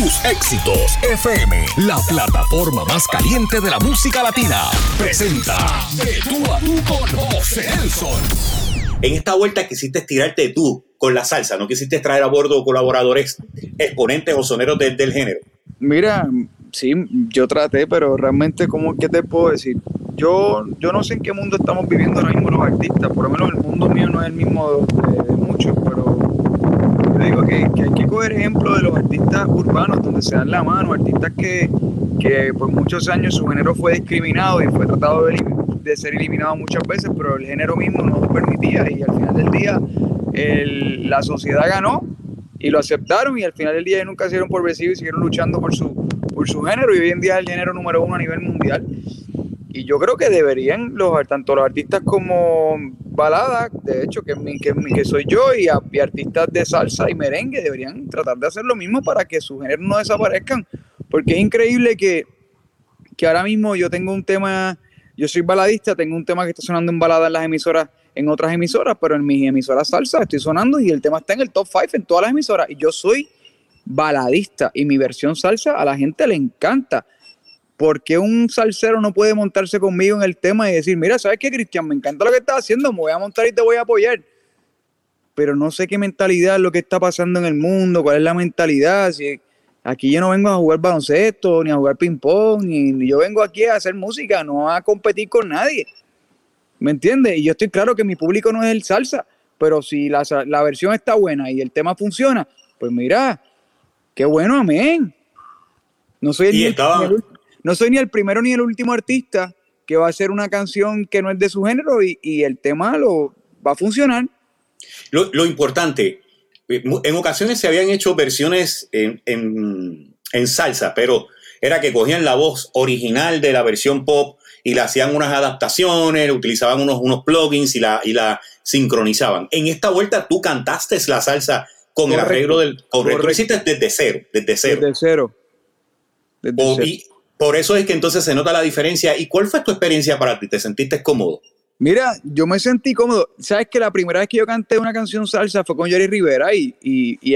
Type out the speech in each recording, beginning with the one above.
tus éxitos FM, la plataforma más caliente de la música latina. Presenta De tú a tú con José Nelson. En esta vuelta quisiste tirarte tú con la salsa, no quisiste traer a bordo colaboradores, exponentes o soneros del género. Mira, sí, yo traté, pero realmente, ¿cómo que te puedo decir? Yo, yo no sé en qué mundo estamos viviendo ahora mismo los artistas, por lo menos el mundo mío no es el mismo de, que, hay que coger ejemplo de los artistas urbanos donde se dan la mano, artistas que, que por muchos años su género fue discriminado y fue tratado de, ser eliminado muchas veces, pero el género mismo no lo permitía y al final del día la sociedad ganó y lo aceptaron y al final del día nunca se dieron por vencido y siguieron luchando por su, por su género y hoy en día es el género número uno a nivel mundial. Y yo creo que deberían, los, tanto los artistas como baladas, de hecho, que, que, soy yo, y, artistas de salsa y merengue, deberían tratar de hacer lo mismo para que sus géneros no desaparezcan. Porque es increíble que, que ahora mismo yo tengo un tema, yo soy baladista, tengo un tema que está sonando en balada en las emisoras en otras emisoras, pero en mi emisora salsa estoy sonando y el tema está en el top 5 en todas las emisoras. Y yo soy baladista y mi versión salsa a la gente le encanta. ¿Por qué un salsero no puede montarse conmigo en el tema y decir, mira, ¿sabes qué, Cristian? Me encanta lo que estás haciendo, me voy a montar y te voy a apoyar. Pero no sé qué mentalidad es lo que está pasando en el mundo, cuál es la mentalidad. Si aquí yo no vengo a jugar baloncesto, ni a jugar ping-pong, ni yo vengo aquí a hacer música, no a competir con nadie. ¿Me entiendes? Y yo estoy claro que mi público no es el salsa, pero si la, versión está buena y el tema funciona, pues mira, qué bueno, amén. No soy, ni el, no soy ni el primero ni el último artista que va a hacer una canción que no es de su género y, el tema lo va a funcionar. Lo, importante, en ocasiones se habían hecho versiones en, en salsa, pero era que cogían la voz original de la versión pop y le hacían unas adaptaciones, utilizaban unos, unos plugins y la, y la sincronizaban. En esta vuelta tú cantaste la salsa con el arreglo del... Correcto, lo hiciste desde cero, desde cero. Desde cero. Por eso es que entonces se nota la diferencia. ¿Y cuál fue tu experiencia para ti? ¿Te sentiste cómodo? Mira, yo me sentí cómodo. Sabes que la primera vez que yo canté una canción salsa fue con Jerry Rivera y, y,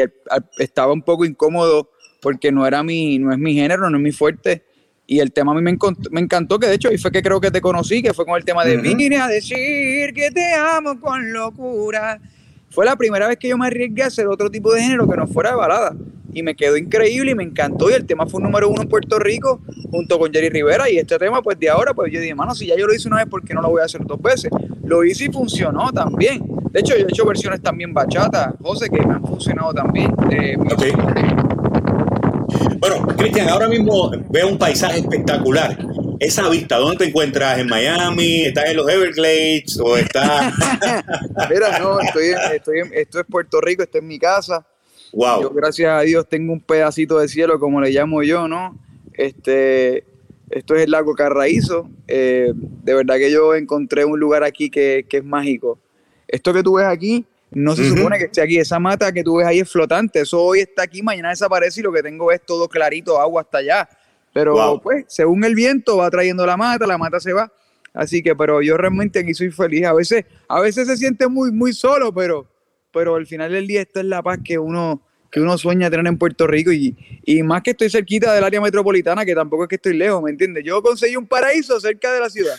estaba un poco incómodo porque no era mi, no es mi género, no es mi fuerte. Y el tema a mí me, me, encantó, que de hecho ahí fue que creo que te conocí, que fue con el tema de Vine a decir que te amo con locura. Fue la primera vez que yo me arriesgué a hacer otro tipo de género que no fuera de balada. Y me quedó increíble y me encantó. Y el tema fue un número uno en Puerto Rico junto con Jerry Rivera. Y este tema, pues de ahora, pues yo dije, mano, si ya yo lo hice una vez, ¿por qué no lo voy a hacer dos veces? Lo hice y funcionó también. De hecho, yo he hecho versiones también bachata, José, que me han funcionado también. Eh, bueno, Cristian, ahora mismo veo un paisaje espectacular. Esa vista, ¿dónde te encuentras? ¿En Miami? ¿Estás en los Everglades? ¿O estás.? Mira, no, estoy, estoy esto es Puerto Rico, esto es mi casa. Wow. Yo, gracias a Dios, tengo un pedacito de cielo, como le llamo yo, ¿no? Este, esto es el lago Carraízo. Eh, de verdad que yo encontré un lugar aquí que, que es mágico. Esto que tú ves aquí no se supone que esté aquí. Esa mata que tú ves ahí es flotante. Eso hoy está aquí, mañana desaparece y lo que tengo es todo clarito, agua hasta allá. Pero pues, según el viento va trayendo la mata, la mata se va. Así que, pero yo realmente aquí soy feliz. A veces, a veces se siente muy, muy solo, pero, pero al final del día esto es la paz que uno, que uno sueña tener en Puerto Rico y, y, más que estoy cerquita del área metropolitana, que tampoco es que estoy lejos, ¿me entiendes? Yo conseguí un paraíso cerca de la ciudad.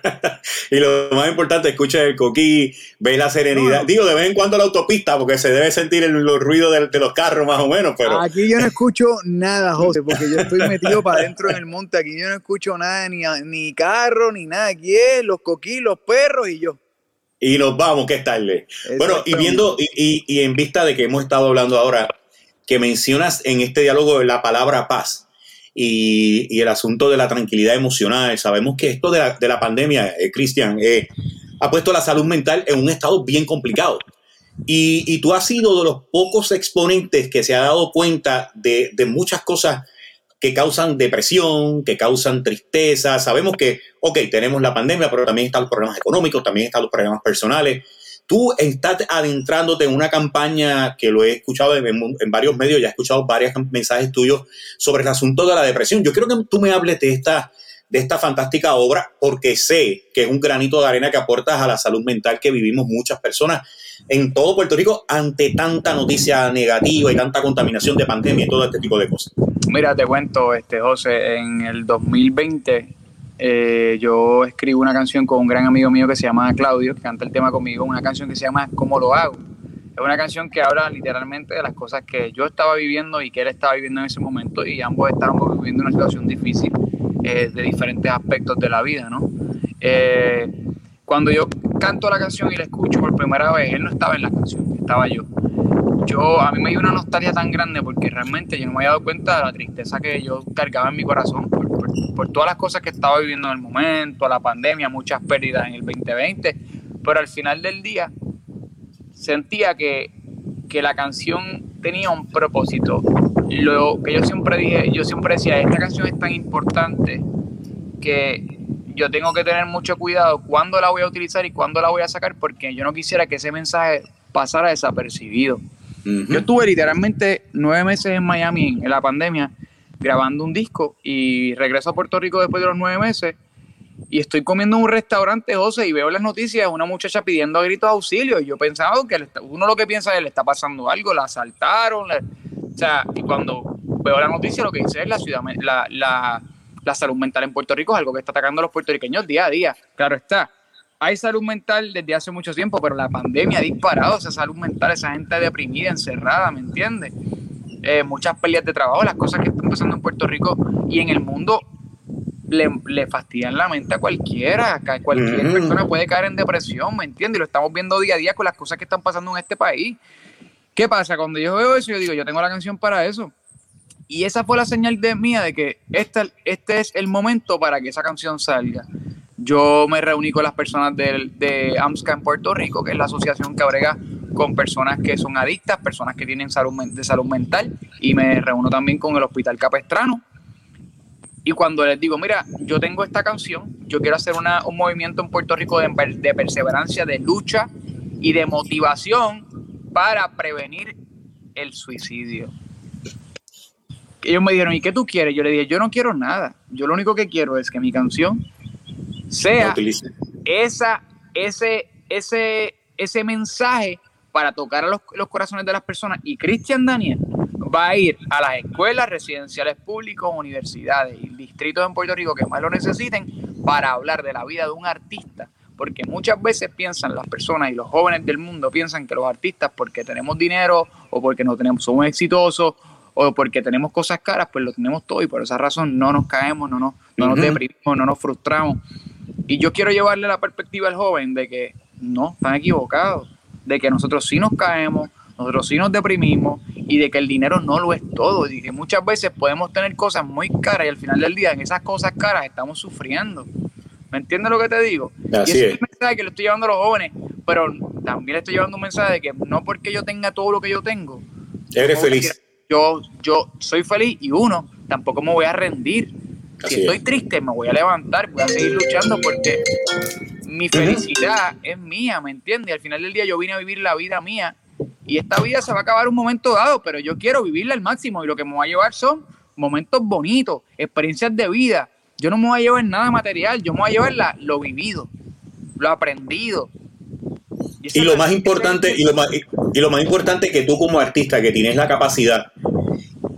y lo más importante, escucha el coquí, ve la serenidad. Digo, de vez en cuando la autopista, porque se debe sentir el, los ruidos de, los carros más o menos, pero... Aquí yo no escucho nada, José, porque yo estoy metido para adentro en el monte, aquí yo no escucho nada, ni, ni carro, ni nada, aquí es los coquí, los perros y yo y nos vamos, que es tarde. Bueno, y viendo, y, y, en vista de que hemos estado hablando ahora, que mencionas en este diálogo la palabra paz y, y el asunto de la tranquilidad emocional, sabemos que esto de la, de la pandemia, eh, Cristian, eh, ha puesto la salud mental en un estado bien complicado. Y, y, tú has sido de los pocos exponentes que se ha dado cuenta de, de muchas cosas que causan depresión, que causan tristeza. Sabemos que, ok, tenemos la pandemia, pero también están los problemas económicos, también están los problemas personales. Tú estás adentrándote en una campaña que lo he escuchado en, varios medios, ya he escuchado varios mensajes tuyos sobre el asunto de la depresión. Yo quiero que tú me hables de esta, de esta fantástica obra porque sé que es un granito de arena que aportas a la salud mental que vivimos muchas personas en todo Puerto Rico ante tanta noticia negativa y tanta contaminación de pandemia y todo este tipo de cosas? Mira, te cuento, este José, en el 2020 eh, yo escribo una canción con un gran amigo mío que se llama Claudio, que canta el tema conmigo, una canción que se llama ¿Cómo lo hago? Es una canción que habla literalmente de las cosas que yo estaba viviendo y que él estaba viviendo en ese momento y ambos estábamos viviendo una situación difícil eh, de diferentes aspectos de la vida, ¿no? Eh, cuando yo canto la canción y la escucho por primera vez, él no estaba en la canción, estaba yo. Yo, a mí me dio una nostalgia tan grande porque realmente yo no me había dado cuenta de la tristeza que yo cargaba en mi corazón por, por todas las cosas que estaba viviendo en el momento, la pandemia, muchas pérdidas en el 2020, pero al final del día sentía que, la canción tenía un propósito. Lo que yo siempre dije, yo siempre decía, esta canción es tan importante que yo tengo que tener mucho cuidado cuándo la voy a utilizar y cuándo la voy a sacar, porque yo no quisiera que ese mensaje pasara desapercibido. Yo estuve literalmente nueve meses en Miami en la pandemia grabando un disco y regreso a Puerto Rico después de los nueve meses y estoy comiendo en un restaurante, José, y veo las noticias, una muchacha pidiendo a gritos auxilio. Y yo pensaba que uno lo que piensa es le está pasando algo, la asaltaron. o sea, y cuando veo la noticia, lo que dice es la ciudad, la, la, la salud mental en Puerto Rico es algo que está atacando a los puertorriqueños día a día. Claro está. Hay salud mental desde hace mucho tiempo, pero la pandemia ha disparado esa salud mental, esa gente deprimida, encerrada, ¿me entiendes? Eh, muchas peleas de trabajo, las cosas que están pasando en Puerto Rico y en el mundo le, fastidian la mente a cualquiera. Cualquier persona puede caer en depresión, ¿me entiendes? Y lo estamos viendo día a día con las cosas que están pasando en este país. ¿Qué pasa? Cuando yo veo eso, yo digo, yo tengo la canción para eso. Y esa fue la señal de mía de que este, este es el momento para que esa canción salga. Yo me reuní con las personas de, de AMSCA en Puerto Rico, que es la asociación que abrega con personas que son adictas, personas que tienen salud de salud mental, y me reúno también con el Hospital Capestrano, y cuando les digo, mira, yo tengo esta canción, yo quiero hacer un movimiento en Puerto Rico de, de perseverancia, de lucha y de motivación para prevenir el suicidio. Ellos me dijeron, ¿y qué tú quieres? Yo le dije, yo no quiero nada. Yo lo único que quiero es que mi canción sea esa, ese, ese, ese mensaje para tocar a los, los corazones de las personas. Y Cristian Daniel va a ir a las escuelas residenciales públicas, universidades y distritos en Puerto Rico que más lo necesiten para hablar de la vida de un artista. Porque muchas veces piensan las personas y los jóvenes del mundo piensan que los artistas, porque tenemos dinero o porque no tenemos, somos exitosos o porque tenemos cosas caras, pues lo tenemos todo y por esa razón no nos caemos, no nos, no nos deprimimos, no nos frustramos. Y yo quiero llevarle la perspectiva al joven de que no, están equivocados, de que nosotros sí nos caemos, nosotros sí nos deprimimos y de que el dinero no lo es todo y que muchas veces podemos tener cosas muy caras y al final del día en esas cosas caras estamos sufriendo. ¿Me entiendes lo que te digo? y ese es el mensaje que le estoy llevando a los jóvenes, pero también le estoy llevando un mensaje de que no porque yo tenga todo lo que yo tengo. Eres feliz. Yo, yo soy feliz y uno, tampoco me voy a rendir. si estoy triste, me voy a levantar, voy a seguir luchando porque mi felicidad es mía, ¿me entiendes? Al final del día yo vine a vivir la vida mía y esta vida se va a acabar un momento dado, pero yo quiero vivirla al máximo y lo que me va a llevar son momentos bonitos, experiencias de vida. Yo no me voy a llevar nada material, yo me voy a llevar lo vivido, lo aprendido. Y, lo más importante, y lo más, y lo más importante que tú como artista que tienes la capacidad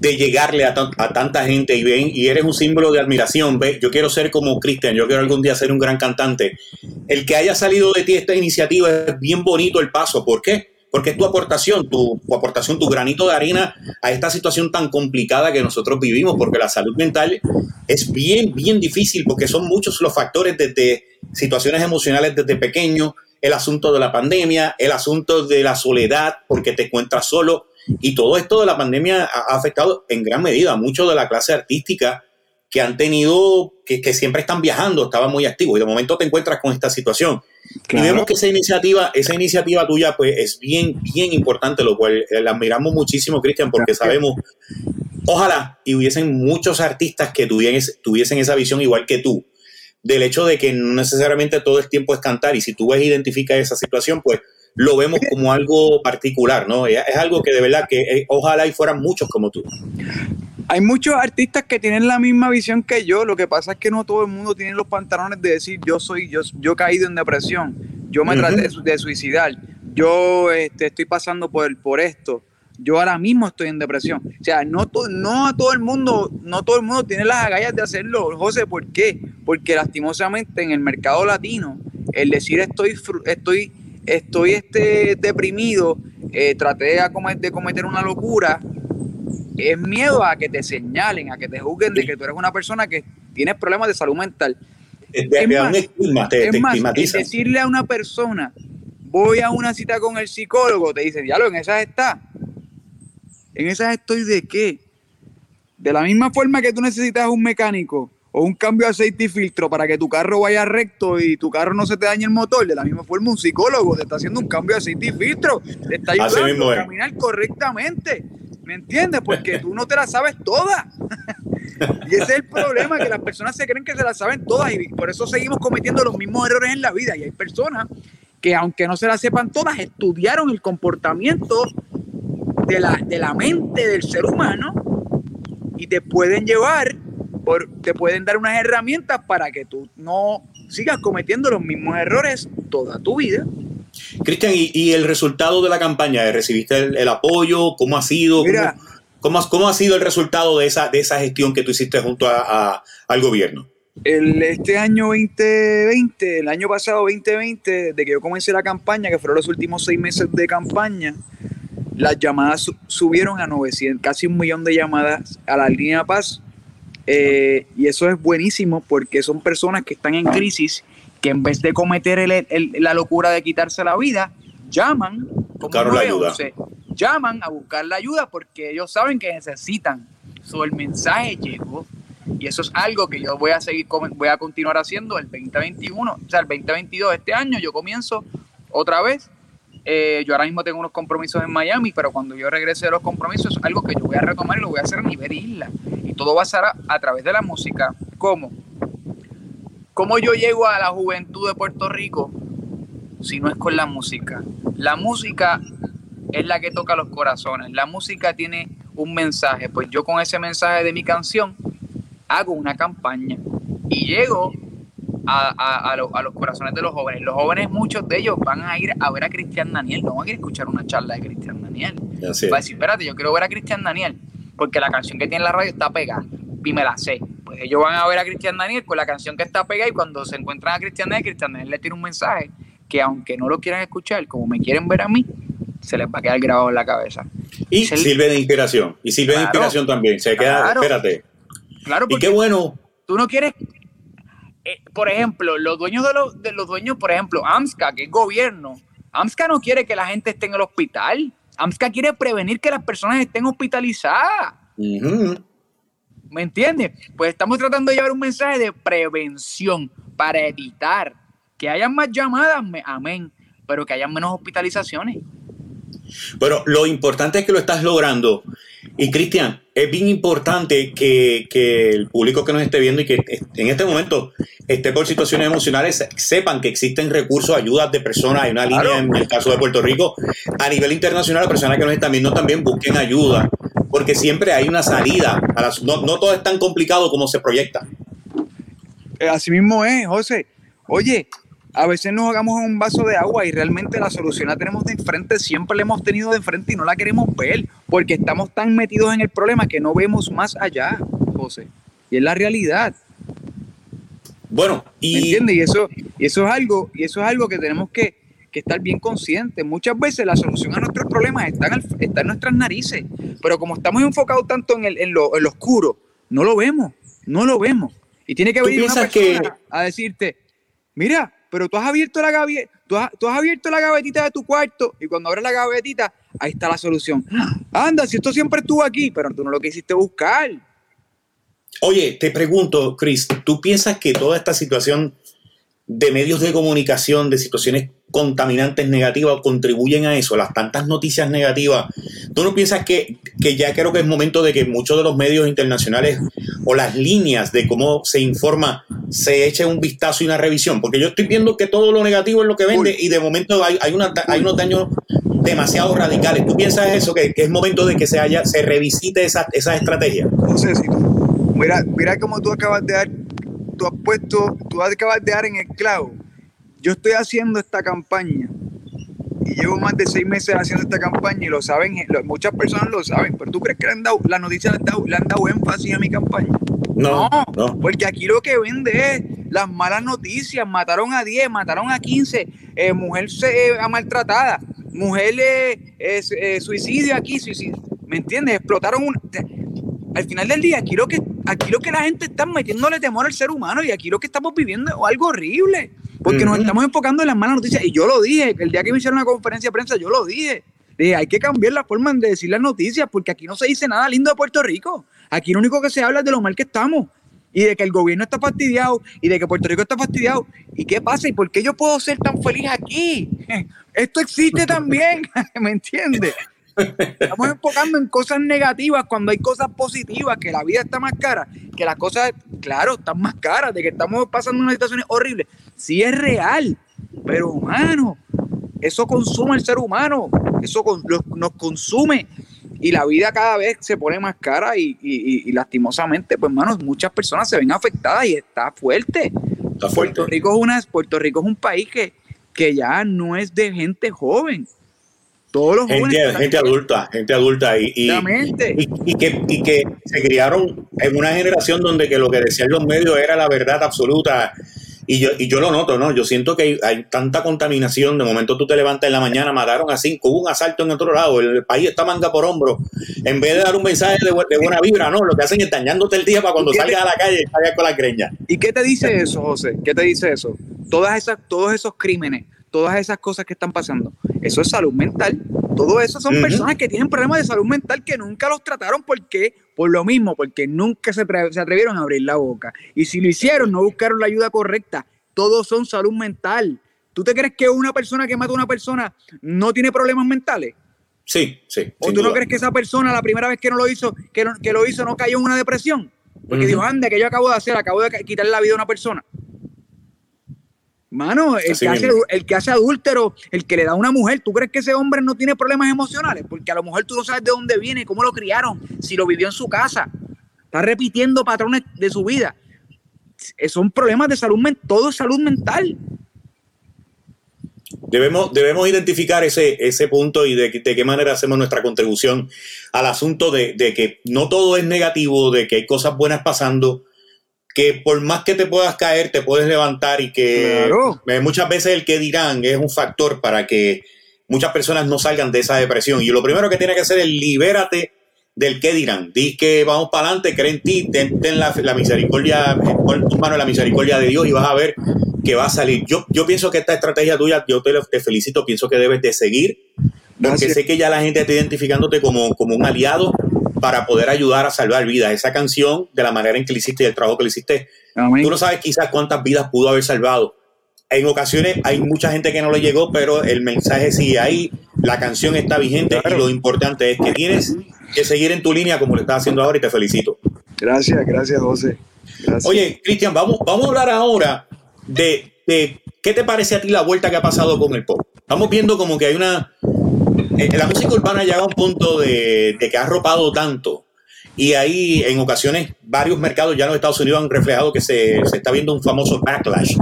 de llegarle a, tanta gente y ven y eres un símbolo de admiración, ve, yo quiero ser como Cristian, yo quiero algún día ser un gran cantante. El que haya salido de ti esta iniciativa es bien bonito el paso, ¿por qué? porque es tu aportación, tu, aportación, tu granito de arena a esta situación tan complicada que nosotros vivimos, porque la salud mental es bien, bien difícil, porque son muchos los factores desde situaciones emocionales desde pequeño, el asunto de la pandemia, el asunto de la soledad, porque te encuentras solo, y todo esto de la pandemia ha afectado en gran medida a mucho de la clase artística que han tenido, que, que, siempre están viajando, estaban muy activos y de momento te encuentras con esta situación. Y vemos que esa iniciativa, esa iniciativa tuya, pues es bien, bien importante, lo cual eh, la admiramos muchísimo, Cristian, porque sabemos, ojalá y hubiesen muchos artistas que tuviesen, tuviesen esa visión igual que tú, del hecho de que no necesariamente todo el tiempo es cantar, y si tú ves, identifica esa situación, pues lo vemos como algo particular, ¿no? Es algo que de verdad que eh, ojalá y fueran muchos como tú. Hay muchos artistas que tienen la misma visión que yo, lo que pasa es que no todo el mundo tiene los pantalones de decir yo soy, yo, yo he caído en depresión, yo me traté de, suicidar, yo este, estoy pasando por, por esto, yo ahora mismo estoy en depresión. O sea, no, no a todo el mundo, no todo el mundo tiene las agallas de hacerlo, José, ¿por qué? Porque lastimosamente en el mercado latino, el decir estoy, estoy, estoy este, deprimido, eh, traté de, de cometer una locura, es miedo a que te señalen, a que te juzguen de que tú eres una persona que tiene problemas de salud mental. Es, más, decirle a una persona, voy a una cita con el psicólogo, te dice, diablo, en esas está. ¿En esas estoy de qué? De la misma forma que tú necesitas un mecánico o un cambio de aceite y filtro para que tu carro vaya recto y tu carro no se te dañe el motor, de la misma forma un psicólogo te está haciendo un cambio de aceite y filtro, te está ayudando a caminar correctamente. ¿Me entiendes? Porque tú no te la sabes toda. y ese es el problema, que las personas se creen que se la saben todas y por eso seguimos cometiendo los mismos errores en la vida. Y hay personas que aunque no se la sepan todas, estudiaron el comportamiento de la, de la mente del ser humano y te pueden llevar, por, te pueden dar unas herramientas para que tú no sigas cometiendo los mismos errores toda tu vida. Cristian, ¿y, el resultado de la campaña? ¿Recibiste el, apoyo? ¿Cómo ha sido? ¿Cómo, cómo, ha sido el resultado de esa, de esa gestión que tú hiciste junto a, al gobierno? El, este año 2020, el año pasado 2020, de que yo comencé la campaña, que fueron los últimos seis meses de campaña, las llamadas subieron a 900, casi un millón de llamadas a la línea Paz. Eh, y eso es buenísimo porque son personas que están en crisis, que en vez de cometer la locura de quitarse la vida, llaman, como la ayuda. llaman a buscar la ayuda porque ellos saben que necesitan. So, el mensaje llegó. Y eso es algo que yo voy a seguir, voy a continuar haciendo el 2021, o sea, el 2022, este año yo comienzo otra vez eh, yo ahora mismo tengo unos compromisos en Miami, pero cuando yo regrese de los compromisos es algo que yo voy a retomar y lo voy a hacer a nivel isla. Todo va a ser a, través de la música. ¿Cómo? ¿Cómo yo llego a la juventud de Puerto Rico si no es con la música? La música es la que toca los corazones. La música tiene un mensaje. Pues yo con ese mensaje de mi canción hago una campaña y llego a, los corazones de los jóvenes. Los jóvenes, muchos de ellos van a ir a ver a Cristian Daniel, no van a ir a escuchar una charla de Cristian Daniel. Va a decir, espérate, yo quiero ver a Cristian Daniel, porque la canción que tiene en la radio está pegada y me la sé. Pues ellos van a ver a Cristian Daniel con la canción que está pegada y cuando se encuentran a Cristian Daniel, Cristian Daniel le tiene un mensaje que aunque no lo quieran escuchar, como me quieren ver a mí, se les va a quedar grabado en la cabeza. Y sirve de inspiración. Y sirve de inspiración también. Se queda, espérate. Claro, y qué bueno. Tú no quieres eh, por ejemplo, los dueños de los, de los dueños, por ejemplo, AMSCA, que es gobierno, AMSCA no quiere que la gente esté en el hospital. AMSCA quiere prevenir que las personas estén hospitalizadas. ¿Me entiendes? Pues estamos tratando de llevar un mensaje de prevención para evitar que haya más llamadas, amén, pero que haya menos hospitalizaciones. Bueno, lo importante es que lo estás logrando. Y Cristian, es bien importante que, el público que nos esté viendo y que en este momento esté por situaciones emocionales sepan que existen recursos, ayudas de personas. Hay una línea en el caso de Puerto Rico. A nivel internacional, las personas que nos están viendo también busquen ayuda, porque siempre hay una salida. no, no todo es tan complicado como se proyecta. Eh, así mismo es, José. Oye, a veces nos hagamos un vaso de agua y realmente la solución la tenemos de enfrente, siempre la hemos tenido de enfrente y no la queremos ver, porque estamos tan metidos en el problema que no vemos más allá, José. Y es la realidad. Bueno, y... ¿Me entiendes? Y eso, y eso es algo, y eso es algo que tenemos que, estar bien conscientes. Muchas veces la solución a nuestros problemas está en, está en nuestras narices, pero como estamos enfocados tanto en, el, en, lo, en lo oscuro, no lo vemos, no lo vemos. Y tiene que venir una persona que... a decirte, mira, pero tú has abierto la gaveta, tú has, abierto la gavetita de tu cuarto y cuando abres la gavetita, ahí está la solución. Anda, si esto siempre estuvo aquí, pero tú no lo quisiste buscar. Oye, te pregunto, Chris, ¿tú piensas que toda esta situación de medios de comunicación, de situaciones contaminantes negativas contribuyen a eso, las tantas noticias negativas. ¿Tú no piensas que, ya creo que es momento de que muchos de los medios internacionales o las líneas de cómo se informa se echen un vistazo y una revisión? Porque yo estoy viendo que todo lo negativo es lo que vende y de momento hay, hay, hay unos daños demasiado radicales. ¿Tú piensas eso, que, es momento de que se, haya, se revisite esa, esa estrategia? José, mira, mira cómo tú acabas de dar, tú has puesto, tú acabas de dar en el clavo. Yo estoy haciendo esta campaña. Y llevo más de seis meses haciendo esta campaña y lo saben, muchas personas lo saben, pero ¿tú crees que le han dado, las noticias le han dado, le han dado énfasis a mi campaña? No, no, porque aquí lo que vende es las malas noticias, mataron a 10, mataron a 15, eh, mujer se, eh, maltratada, mujer eh, suicidio aquí, suicidio, ¿me entiendes? Explotaron un... Al final del día, aquí lo que aquí lo que la gente está metiéndole temor al ser humano y aquí lo que estamos viviendo es algo horrible, porque nos estamos enfocando en las malas noticias. Y yo lo dije, el día que me hicieron una conferencia de prensa, yo lo dije. Dije, hay que cambiar la forma de decir las noticias, porque aquí no se dice nada lindo de Puerto Rico. Aquí lo único que se habla es de lo mal que estamos y de que el gobierno está fastidiado y de que Puerto Rico está fastidiado. ¿Y qué pasa? ¿Y por qué yo puedo ser tan feliz aquí? Esto existe también, ¿me entiendes? Estamos enfocando en cosas negativas cuando hay cosas positivas, que la vida está más cara, que las cosas, claro, están más caras, de que estamos pasando unas situaciones horribles. Sí es real, pero humano, eso consume al ser humano, eso nos consume y la vida cada vez se pone más cara y, lastimosamente, pues hermanos, muchas personas se ven afectadas y está fuerte. Puerto Rico es una, Puerto Rico es un país que, que ya no es de gente joven todos los gente, gente adulta, gente adulta y, y, y, que, y que se criaron en una generación donde que lo que decían los medios era la verdad absoluta. Y yo, y yo lo noto, ¿no? Yo siento que hay, tanta contaminación. De momento tú te levantas en la mañana, mataron a cinco, hubo un asalto en otro lado, el país está manga por hombro. En vez de dar un mensaje de, buena vibra, no, lo que hacen es dañándote el día para cuando salgas a la calle y salgas con la greña. ¿Y qué te dice eso, José? ¿Qué te dice eso? Todas esas, todos esos crímenes todas esas cosas que están pasando. Eso es salud mental. Todo eso son personas que tienen problemas de salud mental que nunca los trataron. ¿Por qué? Por lo mismo, porque nunca se, se atrevieron a abrir la boca. Y si lo hicieron, no buscaron la ayuda correcta. Todos son salud mental. ¿Tú te crees que una persona que mata a una persona no tiene problemas mentales? Sí, sí. ¿O tú no crees que esa persona la primera vez que no lo hizo, que, que lo hizo, no cayó en una depresión? Porque dijo, anda, que yo acabo de hacer, acabo de quitarle la vida a una persona. Mano, el que, hace, el que, hace, adúltero, el que le da a una mujer, ¿tú crees que ese hombre no tiene problemas emocionales? Porque a lo mejor tú no sabes de dónde viene, cómo lo criaron, si lo vivió en su casa. Está repitiendo patrones de su vida. Son problemas de salud mental, todo es salud mental. Debemos, debemos identificar ese, ese punto y de, de, qué manera hacemos nuestra contribución al asunto de, de que no todo es negativo, de que hay cosas buenas pasando que por más que te puedas caer, te puedes levantar y que eh, muchas veces el que dirán es un factor para que muchas personas no salgan de esa depresión. Y lo primero que tiene que hacer es libérate del que dirán. Di que vamos para adelante, cree en ti, ten, la, misericordia, pon tu mano en la misericordia de Dios y vas a ver que va a salir. Yo, yo pienso que esta estrategia tuya, yo te, te felicito, pienso que debes de seguir, porque sé que ya la gente está identificándote como, como un aliado para poder ayudar a salvar vidas. Esa canción, de la manera en que le hiciste y el trabajo que le hiciste, tú no sabes quizás cuántas vidas pudo haber salvado. En ocasiones hay mucha gente que no le llegó, pero el mensaje sigue ahí, la canción está vigente y lo importante es que tienes que seguir en tu línea como lo estás haciendo ahora y te felicito. Gracias, gracias José. Oye, Cristian, vamos, vamos a hablar ahora de, de qué te parece a ti la vuelta que ha pasado con el pop. Estamos viendo como que hay una, la música urbana llega a un punto de, que ha arropado tanto. Y ahí en ocasiones varios mercados ya en los Estados Unidos han reflejado que se, está viendo un famoso backlash,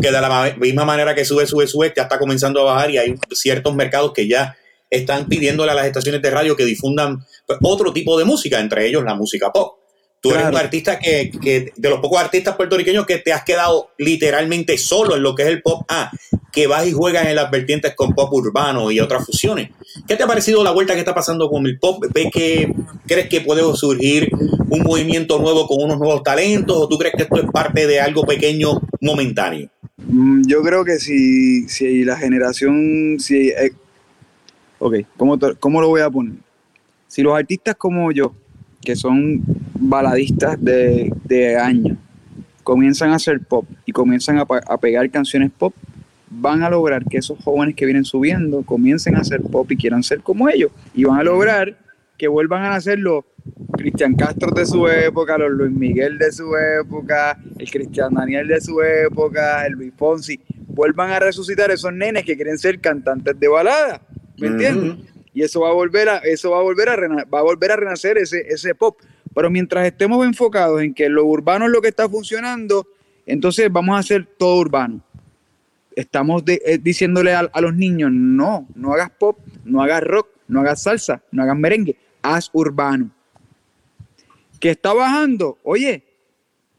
que de la misma manera que sube, sube, sube, ya está comenzando a bajar y hay ciertos mercados que ya están pidiéndole a las estaciones de radio que difundan pues, otro tipo de música, entre ellos la música pop. Tú eres un artista que, que, de los pocos artistas puertorriqueños que te has quedado literalmente solo en lo que es el pop. A, que vas y juegas en las vertientes con pop urbano y otras fusiones. ¿Qué te ha parecido la vuelta que está pasando con el pop? ¿Ves que crees que puede surgir un movimiento nuevo con unos nuevos talentos o tú crees que esto es parte de algo pequeño momentáneo? Mm, yo creo que si, si la generación, si, eh, ok, ¿cómo, ¿cómo lo voy a poner? Si los artistas como yo, que son baladistas de, de años, comienzan a hacer pop y comienzan a, a, pegar canciones pop, van a lograr que esos jóvenes que vienen subiendo comiencen a hacer pop y quieran ser como ellos. Y van a lograr que vuelvan a hacer los Cristian Castro de su época, los Luis Miguel de su época, el Cristian Daniel de su época, el Luis Fonsi, vuelvan a resucitar esos nenes que quieren ser cantantes de balada. ¿Me entiendes? y eso va a volver a, eso va a volver a, va a, volver a renacer ese, ese pop. Pero mientras estemos enfocados en que lo urbano es lo que está funcionando, entonces vamos a hacer todo urbano. Estamos eh, diciéndole a, los niños, no, no hagas pop, no hagas rock, no hagas salsa, no hagas merengue, haz urbano. ¿Qué está bajando? Oye,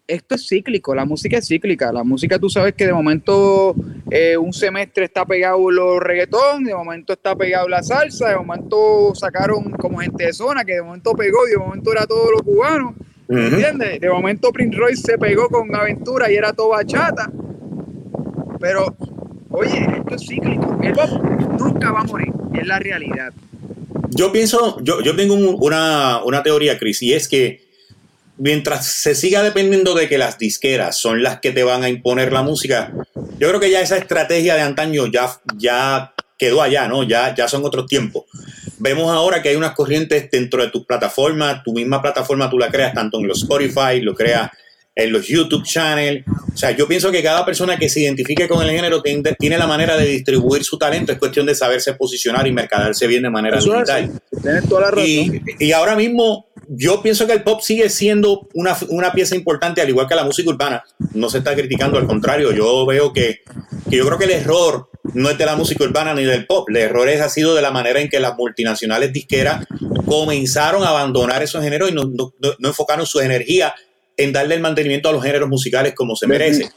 esto es cíclico, la música es cíclica. La música tú sabes que de momento eh, un semestre está pegado los reggaetón, de momento está pegado la salsa, de momento sacaron como gente de zona, que de momento pegó y de momento era todo lo cubano. ¿Entiendes? De momento Prince Royce se pegó con Aventura y era todo bachata. Pero, oye, esto es cíclico. El nunca va a morir, es la realidad. Yo pienso, yo, yo tengo una, una teoría, Cris, y es que mientras se siga dependiendo de que las disqueras son las que te van a imponer la música, yo creo que ya esa estrategia de antaño ya, ya quedó allá, ¿no? Ya, ya son otros tiempos. Vemos ahora que hay unas corrientes dentro de tus plataformas, tu misma plataforma tú la creas tanto en los Spotify, lo creas en los YouTube channels. O sea, yo pienso que cada persona que se identifique con el género tiene, la manera de distribuir su talento. Es cuestión de saberse posicionar y mercadarse bien de manera digital. toda la razón. Y, y, ahora mismo yo pienso que el pop sigue siendo una, una, pieza importante, al igual que la música urbana. No se está criticando, al contrario, yo veo que, que, yo creo que el error no es de la música urbana ni del pop, el error es, ha sido de la manera en que las multinacionales disqueras comenzaron a abandonar esos géneros y no, no, no enfocaron su energía en darle el mantenimiento a los géneros musicales como se merece.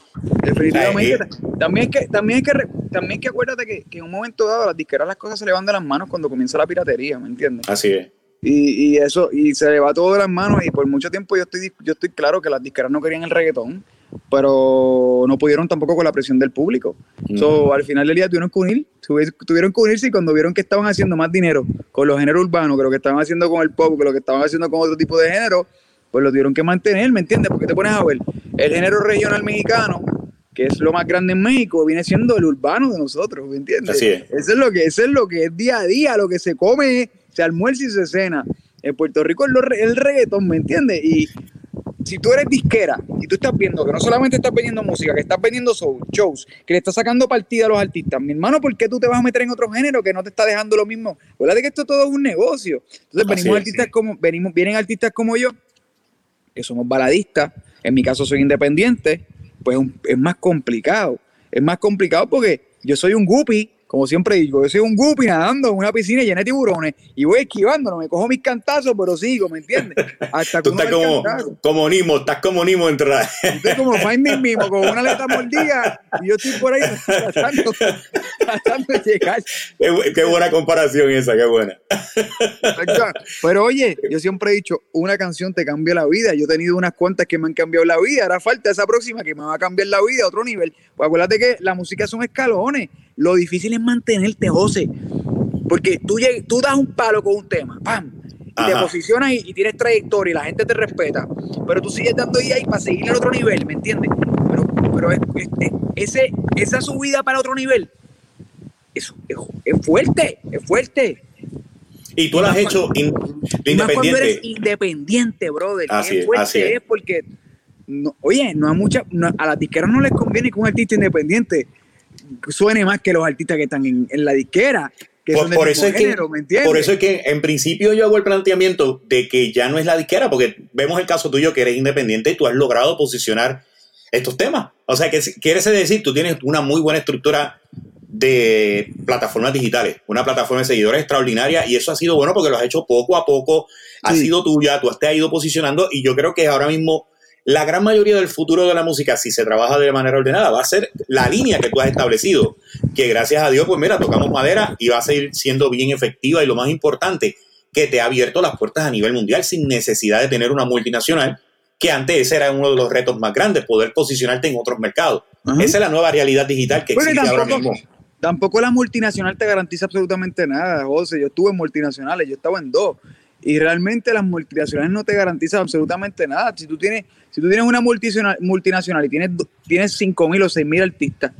Definitivamente. También, es que, también, es que, también que acuérdate que, que, en un momento dado las disqueras las cosas se le van de las manos cuando comienza la piratería, ¿me entiendes? Así es. Y, y, eso, y se le va todo de las manos y por mucho tiempo yo estoy, yo estoy claro que las disqueras no querían el reggaetón, pero no pudieron tampoco con la presión del público. al final del día tuvieron que unir, tuvieron que unirse y cuando vieron que estaban haciendo más dinero con los géneros urbanos que lo que estaban haciendo con el pop, que lo que estaban haciendo con otro tipo de género, pues lo tuvieron que mantener, ¿me entiendes? Porque te pones a ver, el género regional mexicano, que es lo más grande en México, viene siendo el urbano de nosotros, ¿me entiendes? Así es. Eso es lo que, eso es lo que es día a día, lo que se come se almuerza y se cena. En Puerto Rico es el reggaetón, ¿me entiendes? Y si tú eres disquera y tú estás viendo que no solamente estás vendiendo música, que estás vendiendo shows, que le estás sacando partida a los artistas, mi hermano, ¿por qué tú te vas a meter en otro género que no te está dejando lo mismo? Acuérdate que esto todo es un negocio. Entonces venimos artistas como, venimos, vienen artistas como yo, que somos baladistas, en mi caso soy independiente, pues es más complicado. Es más complicado porque yo soy un guppy como siempre digo, yo soy un guppy nadando en una piscina llena de tiburones y voy esquivando, no me cojo mis cantazos, pero sigo, ¿me entiendes? Hasta Tú estás como, como Nimo, estás como Nimo entre Estoy como Find mismo, con una letra mordida y yo estoy por ahí tratando, tratando de llegar. Qué, buena comparación esa, qué buena. Pero oye, yo siempre he dicho, una canción te cambia la vida. Yo he tenido unas cuantas que me han cambiado la vida. Ahora falta esa próxima que me va a cambiar la vida a otro nivel. Pues acuérdate que la música son escalones. Lo difícil es mantenerte, José. Porque tú, tú das un palo con un tema, ¡pam! Y te posicionas y, tienes trayectoria y la gente te respeta. Pero tú sigues dando ahí para seguir al otro nivel, ¿me entiendes? Pero, pero ese, esa subida para otro nivel es, es, fuerte, es fuerte. Y tú lo has hecho independiente. eres independiente, brother. Así es, fuerte es. porque, oye, no a, mucha, a las disqueras no les conviene que un artista independiente suene más que los artistas que están en, la disquera. Que por, por eso es que, por eso es que en principio yo hago el planteamiento de que ya no es la disquera, porque vemos el caso tuyo que eres independiente y tú has logrado posicionar estos temas. O sea, que quieres decir, tú tienes una muy buena estructura de plataformas digitales, una plataforma de seguidores extraordinaria y eso ha sido bueno porque lo has hecho poco a poco, ha sido tuya, tú te has ido posicionando y yo creo que ahora mismo la gran mayoría del futuro de la música, si se trabaja de manera ordenada, va a ser la línea que tú has establecido, que gracias a Dios, pues mira, tocamos madera y va a seguir siendo bien efectiva y lo más importante, que te ha abierto las puertas a nivel mundial sin necesidad de tener una multinacional, que antes ese era uno de los retos más grandes, poder posicionarte en otros mercados. Esa es la nueva realidad digital que existe ahora mismo. Tampoco la multinacional te garantiza absolutamente nada, José. Yo estuve en multinacionales, yo estaba en dos. Y realmente las multinacionales no te garantizan absolutamente nada. Si tú tienes, si tú tienes una multinacional, multinacional y tienes, tienes 5 mil o 6 mil artistas,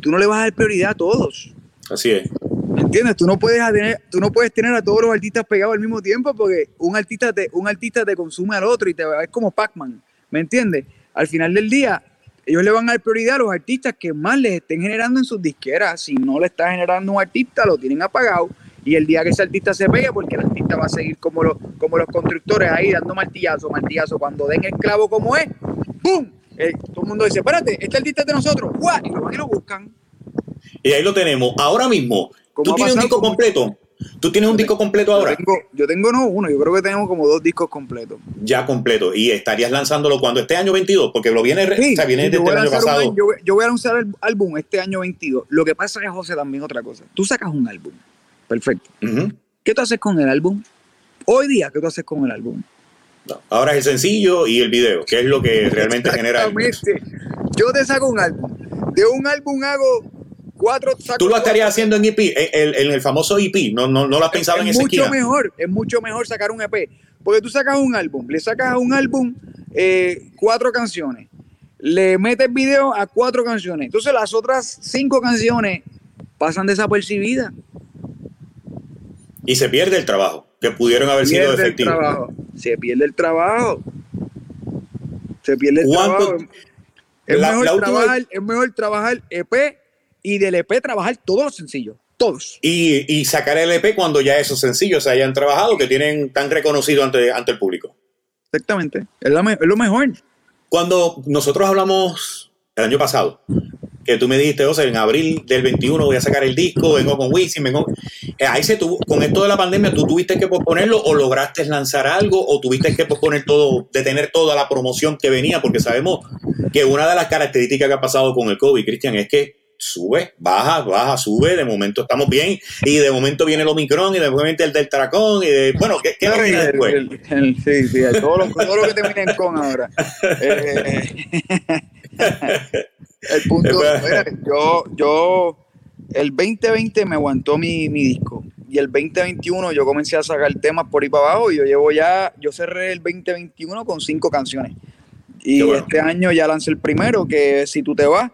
tú no le vas a dar prioridad a todos. Así es. ¿Entiendes? Tú no puedes tener, tú no puedes tener a todos los artistas pegados al mismo tiempo porque un artista te, un artista te consume al otro y te es como Pac-Man. ¿Me entiendes? Al final del día, ellos le van a dar prioridad a los artistas que más les estén generando en sus disqueras. Si no le está generando un artista, lo tienen apagado y el día que ese artista se pegue, porque el artista va a seguir como los, como los constructores ahí dando martillazo, martillazo, cuando den el clavo como es, ¡pum! Eh, todo el mundo dice, espérate, este artista es de nosotros, ¡guau! y lo y lo buscan. Y ahí lo tenemos. Ahora mismo, ¿tú tienes un disco completo? ¿Tú tienes un disco completo ahora? Yo tengo, yo tengo no uno, yo creo que tenemos como dos discos completos. Ya completo. ¿Y estarías lanzándolo cuando este año 22? Porque lo viene, Sí, o sea, viene desde el año un pasado. yo, voy- yo voy a lanzar el álbum este año 22. Lo que pasa es, José, también otra cosa. Tú sacas un álbum. Perfecto. ¿Qué tú haces con el álbum? Hoy día, ¿qué tú haces con el álbum? No. Ahora es el sencillo y el video, que es lo que realmente genera. el-. Yo te saco un álbum. De un álbum hago cuatro. saco Tú lo estarías cuatro- haciendo en EP, en el, en el famoso EP. No, no, no lo has pensado en es esa mucho esquina. mejor, es mucho mejor sacar un EP. Porque tú sacas un álbum, le sacas a un álbum eh, cuatro canciones, le metes video a cuatro canciones. Entonces las otras cinco canciones pasan desapercibidas. Y se pierde el trabajo, que pudieron haber sido Pierde el efectivos. trabajo. Se pierde el trabajo. Se pierde el ¿Cuánto- trabajo. Es, La- mejor la última- es mejor trabajar EP y del EP trabajar todos los sencillos. Todos. Y, y sacar el EP cuando ya esos sencillos se hayan trabajado, que tienen tan reconocido ante, ante el público. Exactamente. Es, la es lo mejor. Cuando nosotros hablamos el año pasado, que tú me dijiste, o sea, en abril del 21 voy a sacar el disco, vengo con Wisin, vengo... eh, Ahí se tuvo, con esto de la pandemia, ¿tú tuviste que posponerlo o lograste lanzar algo o tuviste que posponer todo, detener toda la promoción que venía? Porque sabemos que una de las características que ha pasado con el COVID, Cristian, es que sube, baja, baja, sube, de momento estamos bien y de momento viene el Omicron y de momento el del tracón y de... Bueno, ¿qué, qué el- después? el- el- sí, sí, el- todo, lo, todo lo que termina en con ahora. Eh, el punto, mira, yo, yo, el 2020 me aguantó mi, mi disco y el 2021 yo comencé a sacar temas por ahí para abajo y yo llevo ya, yo cerré el 2021 con cinco canciones. Y bueno. este año ya lancé el primero, que es Si tú te vas,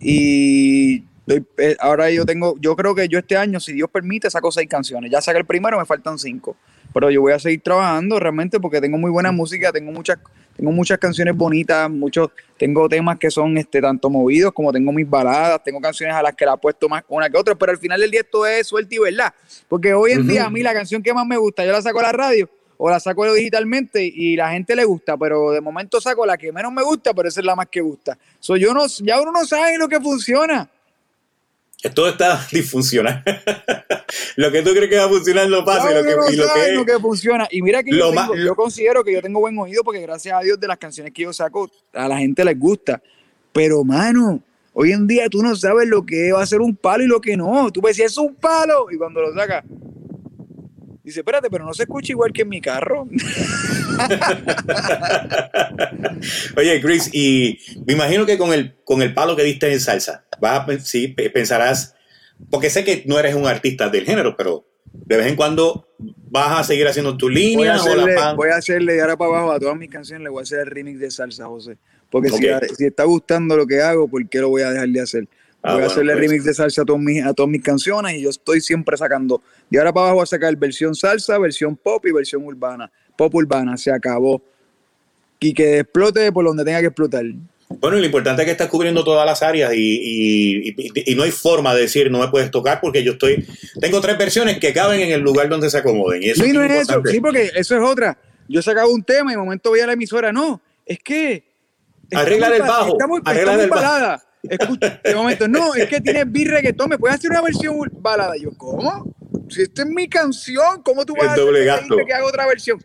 y eh, ahora yo tengo, yo creo que yo este año, si Dios permite, saco seis canciones. Ya saqué el primero, me faltan cinco. Pero yo voy a seguir trabajando realmente porque tengo muy buena música, tengo muchas, tengo muchas canciones bonitas, muchos, tengo temas que son este tanto movidos como tengo mis baladas, tengo canciones a las que la he puesto más una que otra, pero al final del día esto es suerte y verdad. Porque hoy en día a mí la canción que más me gusta, yo la saco a la radio o la saco digitalmente y la gente le gusta, pero de momento saco la que menos me gusta, pero esa es la más que gusta. So, yo no, ya uno no sabe lo que funciona. Todo está disfuncional. lo que tú crees que va a funcionar no pasa. y lo que, no y lo que- lo que funciona. Y mira que lo yo, más- tengo- yo considero que yo tengo buen oído porque gracias a Dios de las canciones que yo saco a la gente les gusta. Pero mano, hoy en día tú no sabes lo que va a ser un palo y lo que no. Tú ves si es un palo y cuando lo sacas dice, espérate, pero no se escucha igual que en mi carro. Oye, Chris, y me imagino que con el, con el palo que diste en salsa, vas a, sí, pe- pensarás, porque sé que no eres un artista del género, pero de vez en cuando vas a seguir haciendo tu Voy a, línea o la hacerle, pan- voy a hacerle de ahora para abajo a todas mis canciones, le voy a hacer el remix de salsa, José. Porque si- Ok. si, está gustando lo que hago, ¿por qué lo voy a dejar de hacer? Ah, voy a bueno, hacerle pues. remix de salsa a todas, mis, a todas mis canciones y yo estoy siempre sacando. De ahora para abajo voy a sacar versión salsa, versión pop y versión urbana. Pop urbana, se acabó. Y que explote por donde tenga que explotar. Bueno, y lo importante es que estás cubriendo todas las áreas y, y- y- y no hay forma de decir no me puedes tocar porque yo estoy. Tengo tres versiones que caben en el lugar donde se acomoden. Y eso Sí, es no es eso. Sí, porque eso es otra. Yo sacaba un tema y de momento voy a la emisora. No, es que. está Arregla muy el bajo, Está muy, arregla está muy el bajo. balada. Escucha, de momento, no, es que tienes beat reggaetón. ¿Me puedes hacer una versión balada? Yo, ¿cómo? Si esta es mi canción, ¿cómo tú vas El a hacer que que haga otra versión?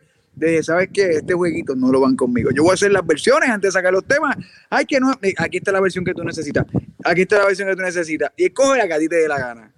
Dije, ¿sabes qué? Este jueguito no lo van conmigo. Yo voy a hacer las versiones antes de sacar los temas. Ay, que no. eh, Aquí está la versión que tú necesitas. Aquí está la versión que tú necesitas. Y escoge la que a ti te dé la gana.